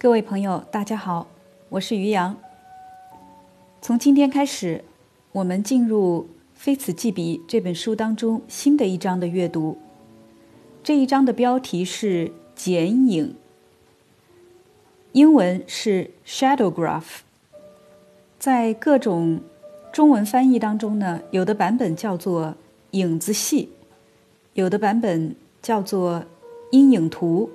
各位朋友，大家好，我是于洋。从今天开始，我们进入《非此即彼》这本书当中新的一章的阅读。这一章的标题是“剪影”，英文是 “shadowgraph”。在各种中文翻译当中呢，有的版本叫做“影子戏”，有的版本叫做“阴影图”。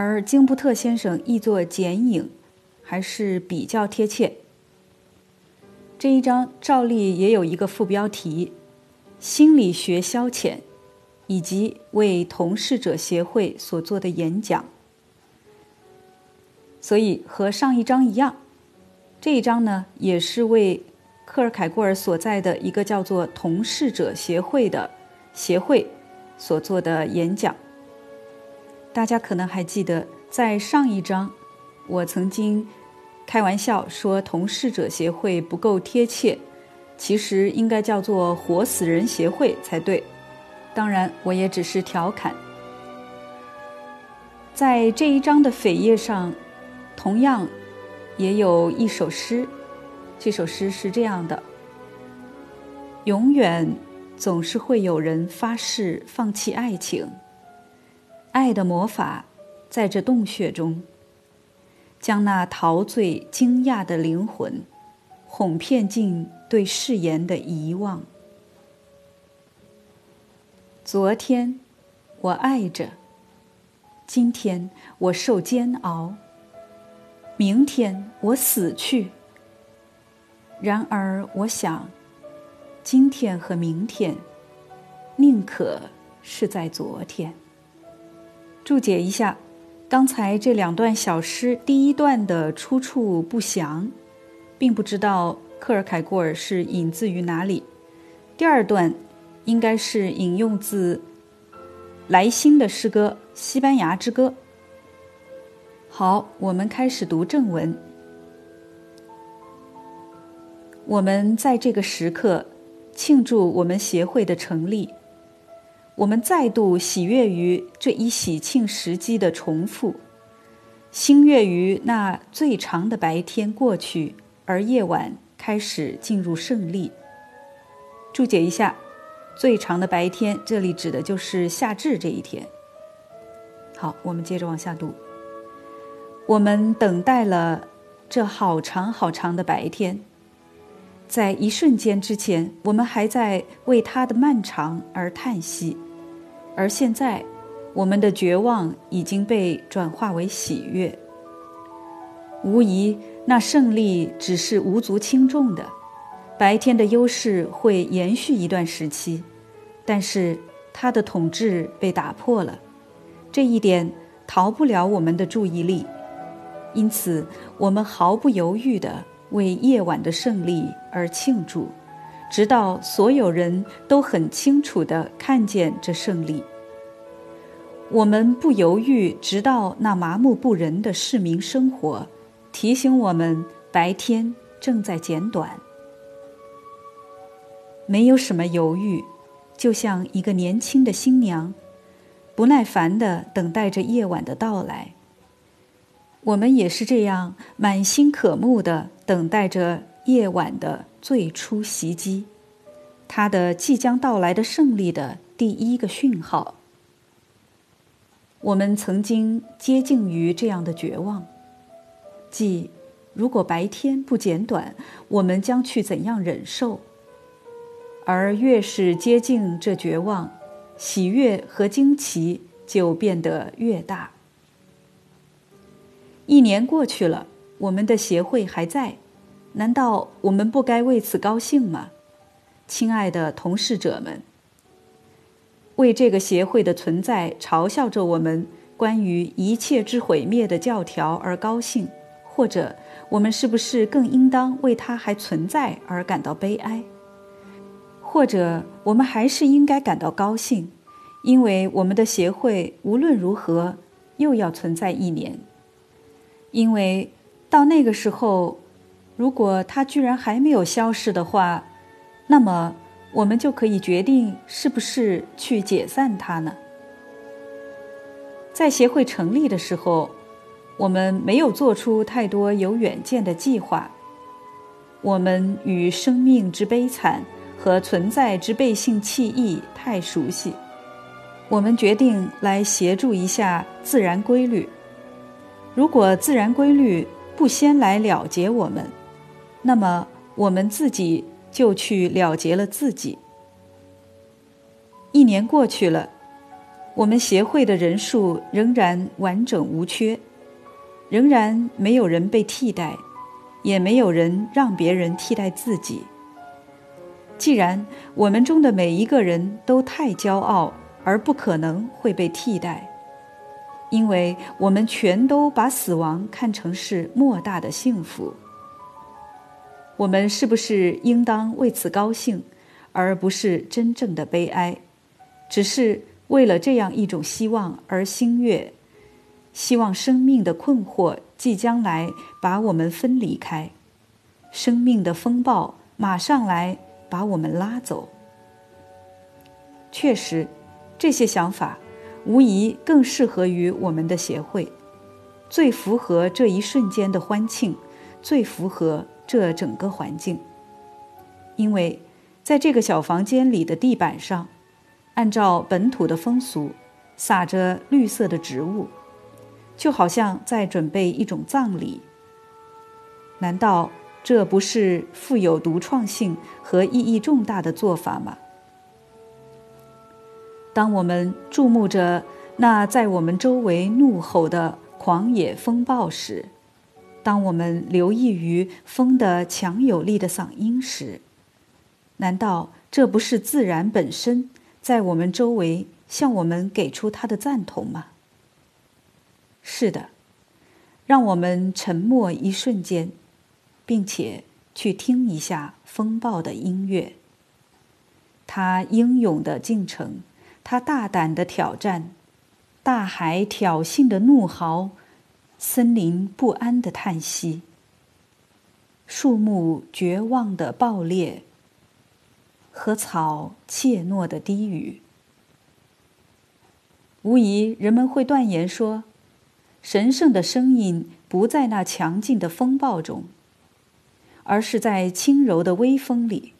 而金布特先生译作“剪影”，还是比较贴切。这一章照例也有一个副标题：“心理学消遣”，以及为同事者协会所做的演讲。所以和上一章一样，这一章呢也是为克尔凯郭尔所在的一个叫做“同事者协会”的协会所做的演讲。大家可能还记得，在上一章，我曾经开玩笑说同事者协会不够贴切，其实应该叫做活死人协会才对。当然，我也只是调侃。在这一章的扉页上，同样也有一首诗，这首诗是这样的：永远总是会有人发誓放弃爱情。爱的魔法，在这洞穴中，将那陶醉惊讶的灵魂，哄骗进对誓言的遗忘。昨天，我爱着；今天，我受煎熬；明天，我死去。然而，我想，今天和明天，宁可是在昨天。注解一下，刚才这两段小诗，第一段的出处不详，并不知道克尔凯郭尔是引自于哪里。第二段应该是引用自莱辛的诗歌《西班牙之歌》。好，我们开始读正文。我们在这个时刻庆祝我们协会的成立。我们再度喜悦于这一喜庆时机的重复，欣悦于那最长的白天过去，而夜晚开始进入胜利。注解一下，最长的白天，这里指的就是夏至这一天。好，我们接着往下读。我们等待了这好长好长的白天，在一瞬间之前，我们还在为它的漫长而叹息。而现在，我们的绝望已经被转化为喜悦。无疑，那胜利只是无足轻重的。白天的优势会延续一段时期，但是它的统治被打破了，这一点逃不了我们的注意力。因此，我们毫不犹豫地为夜晚的胜利而庆祝。直到所有人都很清楚地看见这胜利，我们不犹豫，直到那麻木不仁的市民生活提醒我们白天正在减短。没有什么犹豫，就像一个年轻的新娘，不耐烦地等待着夜晚的到来。我们也是这样满心渴慕地等待着夜晚的。最初袭击，他的即将到来的胜利的第一个讯号。我们曾经接近于这样的绝望，即如果白天不减短，我们将去怎样忍受？而越是接近这绝望，喜悦和惊奇就变得越大。一年过去了，我们的协会还在。难道我们不该为此高兴吗，亲爱的同事者们？为这个协会的存在嘲笑着我们关于一切之毁灭的教条而高兴，或者我们是不是更应当为它还存在而感到悲哀？或者我们还是应该感到高兴，因为我们的协会无论如何又要存在一年，因为到那个时候。如果它居然还没有消失的话，那么我们就可以决定是不是去解散它呢？在协会成立的时候，我们没有做出太多有远见的计划。我们与生命之悲惨和存在之背信弃义太熟悉，我们决定来协助一下自然规律。如果自然规律不先来了结我们，那么我们自己就去了结了自己。一年过去了，我们协会的人数仍然完整无缺，仍然没有人被替代，也没有人让别人替代自己。既然我们中的每一个人都太骄傲，而不可能会被替代。因为我们全都把死亡看成是莫大的幸福，我们是不是应当为此高兴，而不是真正的悲哀？只是为了这样一种希望而心悦，希望生命的困惑即将来把我们分离开，生命的风暴马上来把我们拉走。确实，这些想法。无疑更适合于我们的协会，最符合这一瞬间的欢庆，最符合这整个环境。因为，在这个小房间里的地板上，按照本土的风俗，撒着绿色的植物，就好像在准备一种葬礼。难道这不是富有独创性和意义重大的做法吗？当我们注目着那在我们周围怒吼的狂野风暴时，当我们留意于风的强有力的嗓音时，难道这不是自然本身在我们周围向我们给出它的赞同吗？是的，让我们沉默一瞬间，并且去听一下风暴的音乐，它英勇的进程。它大胆的挑战，大海挑衅的怒嚎，森林不安的叹息，树木绝望的爆裂，和草怯懦的低语。无疑，人们会断言说，神圣的声音不在那强劲的风暴中，而是在轻柔的微风里。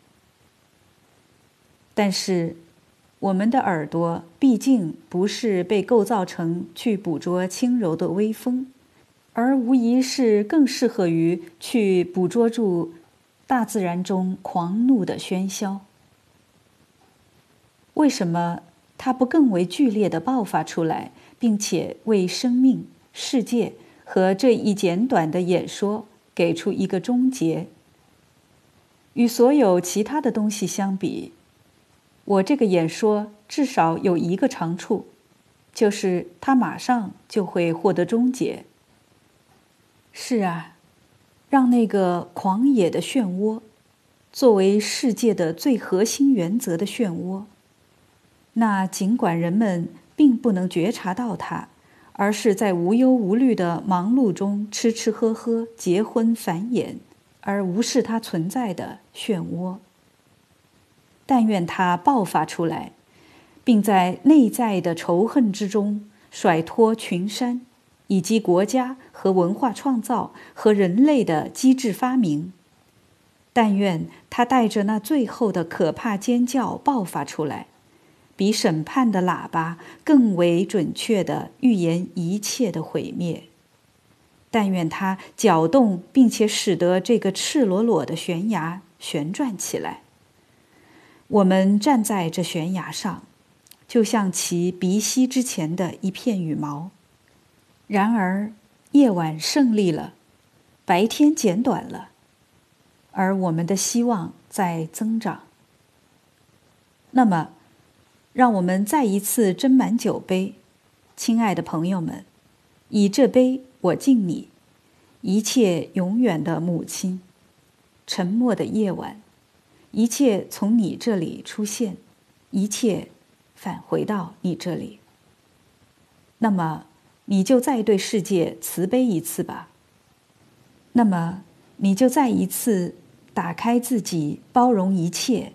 但是。我们的耳朵毕竟不是被构造成去捕捉轻柔的微风，而无疑是更适合于去捕捉住大自然中狂怒的喧嚣。为什么它不更为剧烈的爆发出来，并且为生命、世界和这一简短的演说给出一个终结？与所有其他的东西相比。我这个演说至少有一个长处，就是它马上就会获得终结。是啊，让那个狂野的漩涡，作为世界的最核心原则的漩涡，那尽管人们并不能觉察到它，而是在无忧无虑的忙碌中吃吃喝喝、结婚繁衍，而无视它存在的漩涡。但愿它爆发出来，并在内在的仇恨之中甩脱群山，以及国家和文化创造和人类的机智发明。但愿它带着那最后的可怕尖叫爆发出来，比审判的喇叭更为准确地预言一切的毁灭。但愿它搅动，并且使得这个赤裸裸的悬崖旋转起来。我们站在这悬崖上，就像其鼻息之前的一片羽毛。然而，夜晚胜利了，白天减短了，而我们的希望在增长。那么，让我们再一次斟满酒杯，亲爱的朋友们，以这杯我敬你，一切永远的母亲。沉默的夜晚。一切从你这里出现，一切返回到你这里。那么，你就再对世界慈悲一次吧。那么，你就再一次打开自己，包容一切，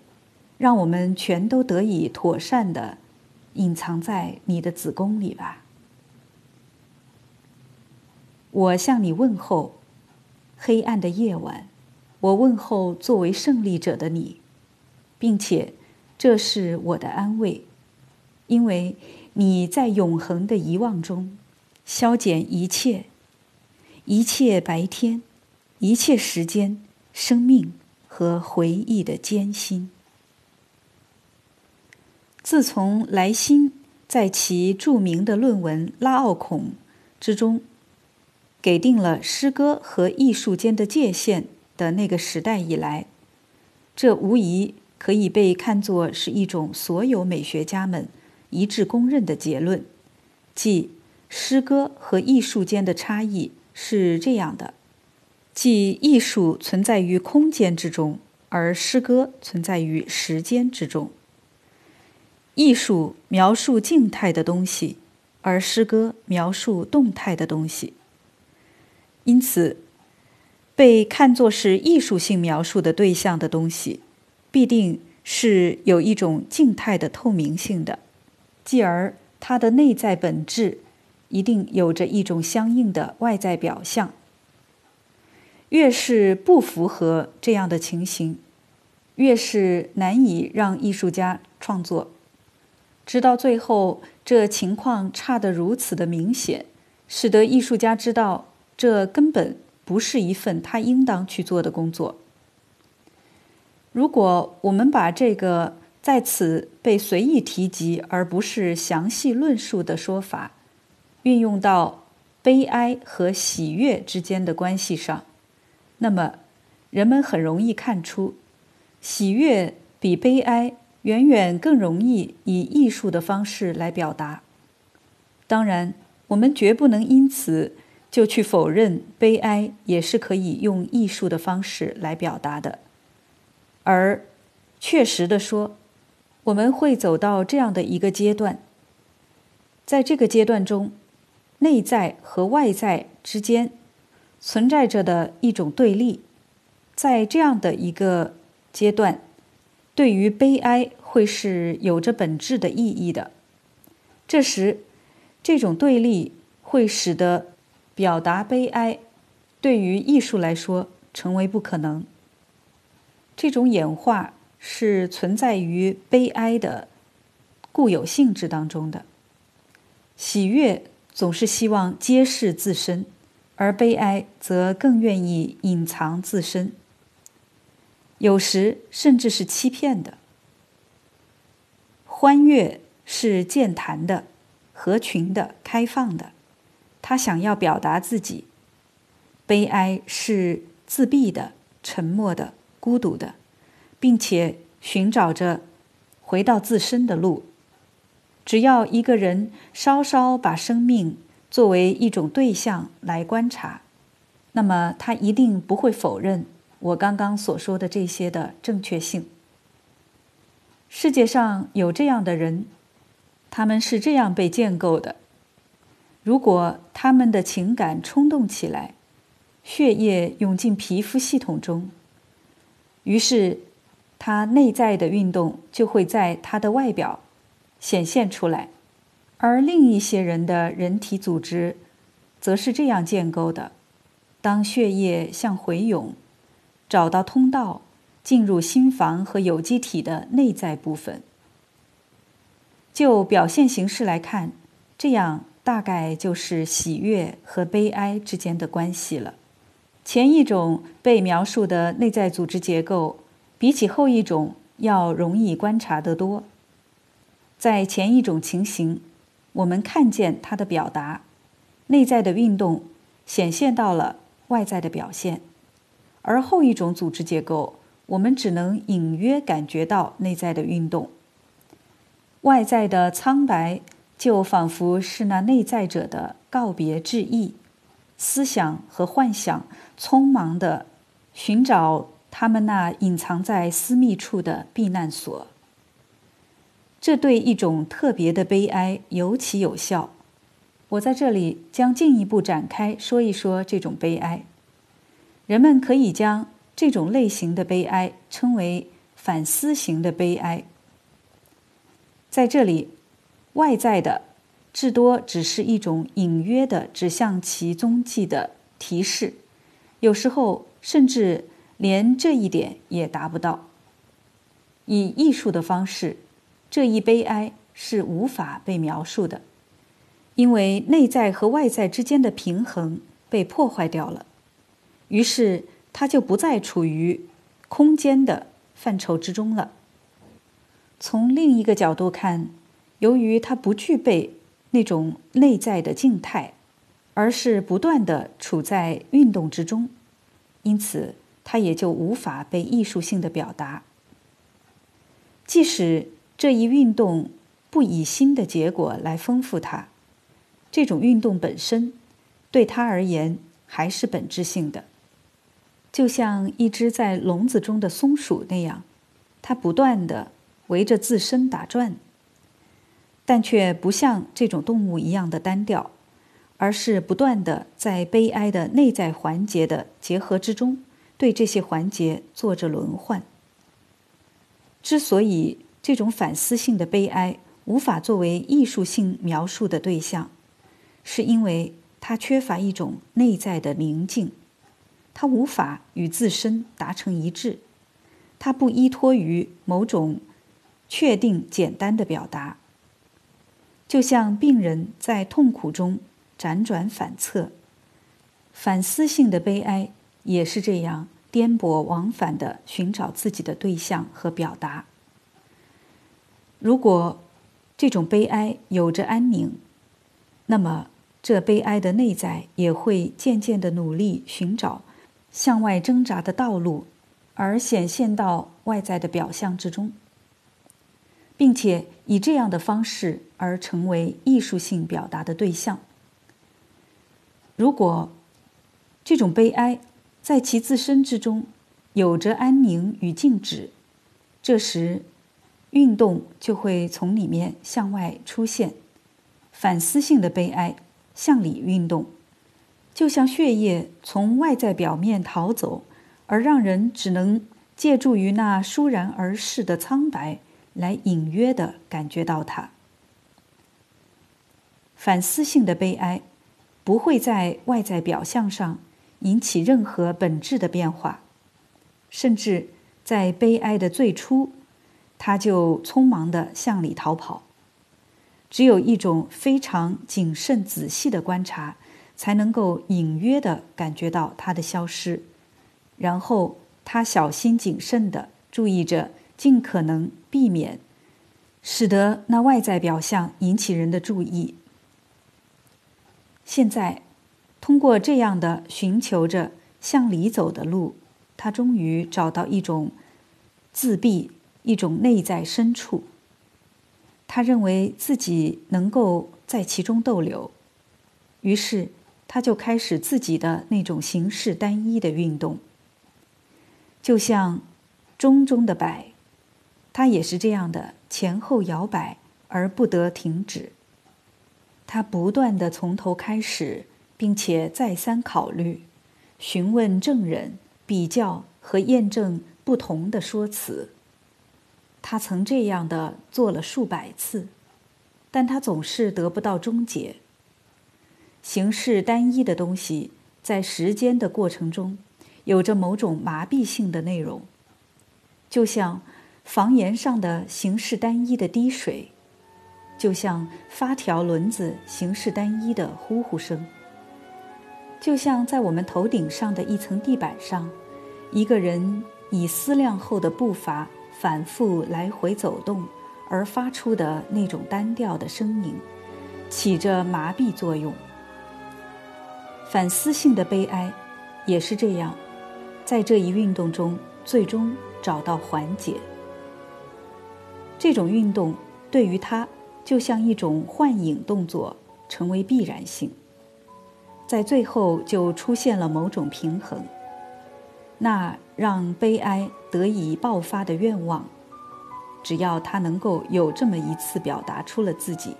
让我们全都得以妥善的隐藏在你的子宫里吧。我向你问候，黑暗的夜晚，我问候作为胜利者的你，并且这是我的安慰，因为你在永恒的遗忘中消减一切，一切白天，一切时间，生命和回忆的艰辛。自从莱辛在其著名的论文《拉奥孔》之中给定了诗歌和艺术间的界限的那个时代以来，这无疑可以被看作是一种所有美学家们一致公认的结论，即诗歌和艺术间的差异是这样的：即艺术存在于空间之中，而诗歌存在于时间之中。艺术描述静态的东西，而诗歌描述动态的东西。因此，被看作是艺术性描述的对象的东西，必定是有一种静态的透明性的，继而它的内在本质一定有着一种相应的外在表象。越是不符合这样的情形，越是难以让艺术家创作。直到最后，这情况差得如此的明显，使得艺术家知道这根本不是一份他应当去做的工作。如果我们把这个在此被随意提及而不是详细论述的说法运用到悲哀和喜悦之间的关系上，那么人们很容易看出，喜悦比悲哀。远远更容易以艺术的方式来表达。当然，我们绝不能因此就去否认悲哀也是可以用艺术的方式来表达的。而确实的说，我们会走到这样的一个阶段，在这个阶段中，内在和外在之间存在着的一种对立，在这样的一个阶段。对于悲哀会是有着本质的意义的。这时，这种对立会使得表达悲哀对于艺术来说成为不可能。这种演化是存在于悲哀的固有性质当中的。喜悦总是希望揭示自身，而悲哀则更愿意隐藏自身。有时甚至是欺骗的。欢悦是健谈的、合群的、开放的，他想要表达自己；悲哀是自闭的、沉默的、孤独的，并且寻找着回到自身的路。只要一个人稍稍把生命作为一种对象来观察，那么他一定不会否认。我刚刚所说的这些的正确性。世界上有这样的人，他们是这样被建构的：如果他们的情感冲动起来，血液涌进皮肤系统中，于是他内在的运动就会在他的外表显现出来；而另一些人的人体组织，则是这样建构的：当血液向回涌。找到通道，进入心房和有机体的内在部分。就表现形式来看，这样大概就是喜悦和悲哀之间的关系了。前一种被描述的内在组织结构，比起后一种要容易观察得多。在前一种情形，我们看见它的表达，内在的运动显现到了外在的表现。而后一种组织结构，我们只能隐约感觉到内在的运动。外在的苍白，就仿佛是那内在者的告别致意。思想和幻想匆忙地寻找他们那隐藏在私密处的避难所。这对一种特别的悲哀尤其有效。我在这里将进一步展开说一说这种悲哀。人们可以将这种类型的悲哀称为反思型的悲哀。在这里，外在的至多只是一种隐约的指向其踪迹的提示，有时候甚至连这一点也达不到。以艺术的方式，这一悲哀是无法被描述的，因为内在和外在之间的平衡被破坏掉了，于是它就不再处于空间的范畴之中了。从另一个角度看，由于它不具备。那种内在的静态，而是不断的处在运动之中，因此它也就无法被艺术性的表达。即使这一运动不以新的结果来丰富它，这种运动本身对它而言还是本质性的，就像一只在笼子中的松鼠那样，它不断的围着自身打转。但却不像这种动物一样的单调，而是不断的在悲哀的内在环节的结合之中，对这些环节做着轮换。之所以这种反思性的悲哀无法作为艺术性描述的对象，是因为它缺乏一种内在的宁静，它无法与自身达成一致，它不依托于某种确定简单的表达。就像病人在痛苦中辗转反侧，反思性的悲哀也是这样颠簸往返的寻找自己的对象和表达。如果这种悲哀有着安宁，那么这悲哀的内在也会渐渐的努力寻找向外挣扎的道路，而显现到外在的表象之中。并且以这样的方式而成为艺术性表达的对象。如果这种悲哀在其自身之中有着安宁与静止，这时运动就会从里面向外出现，反思性的悲哀向里运动，就像血液从外在表面逃走，而让人只能借助于那倏然而逝的苍白。来隐约的感觉到它。反思性的悲哀不会在外在表象上引起任何本质的变化，甚至在悲哀的最初，他就匆忙的向里逃跑。只有一种非常谨慎仔细的观察，才能够隐约的感觉到它的消失。然后他小心谨慎的注意着。尽可能避免使得那外在表象引起人的注意。现在，通过这样的寻求着向里走的路，他终于找到一种自闭，一种内在深处。他认为自己能够在其中逗留，于是他就开始自己的那种形式单一的运动，就像钟中的摆。他也是这样的，前后摇摆而不得停止。他不断的从头开始，并且再三考虑、询问证人、比较和验证不同的说辞。他曾这样的做了数百次，但他总是得不到终结。形式单一的东西在时间的过程中有着某种麻痹性的内容，就像。房檐上的形式单一的滴水，就像发条轮子形式单一的呼呼声；就像在我们头顶上的一层地板上，一个人以思量后的步伐反复来回走动而发出的那种单调的声音，起着麻痹作用。反思性的悲哀，也是这样，在这一运动中最终找到缓解。这种运动对于他就像一种幻影动作，成为必然性。在最后就出现了某种平衡，那让悲哀得以爆发的愿望，只要他能够有这么一次表达出了自己，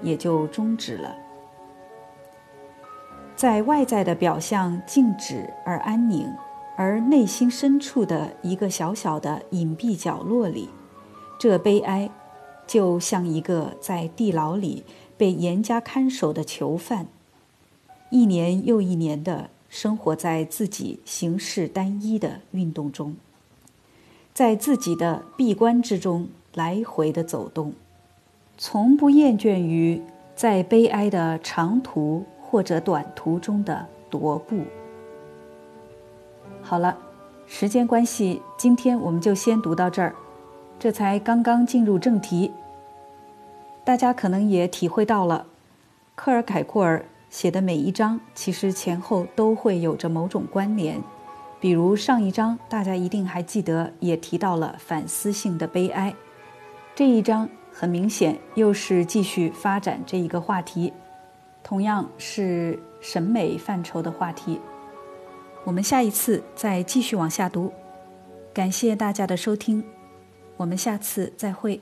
也就终止了。在外在的表象静止而安宁，而内心深处的一个小小的隐蔽角落里。这悲哀，就像一个在地牢里被严加看守的囚犯，一年又一年的生活在自己形式单一的运动中，在自己的闭关之中来回的走动，从不厌倦于在悲哀的长途或者短途中的踱步。好了，时间关系，今天我们就先读到这儿。这才刚刚进入正题，大家可能也体会到了，克尔凯库尔写的每一章其实前后都会有着某种关联。比如上一章，大家一定还记得，也提到了反思性的悲哀。这一章很明显又是继续发展这一个话题，同样是审美范畴的话题。我们下一次再继续往下读。感谢大家的收听。我们下次再会。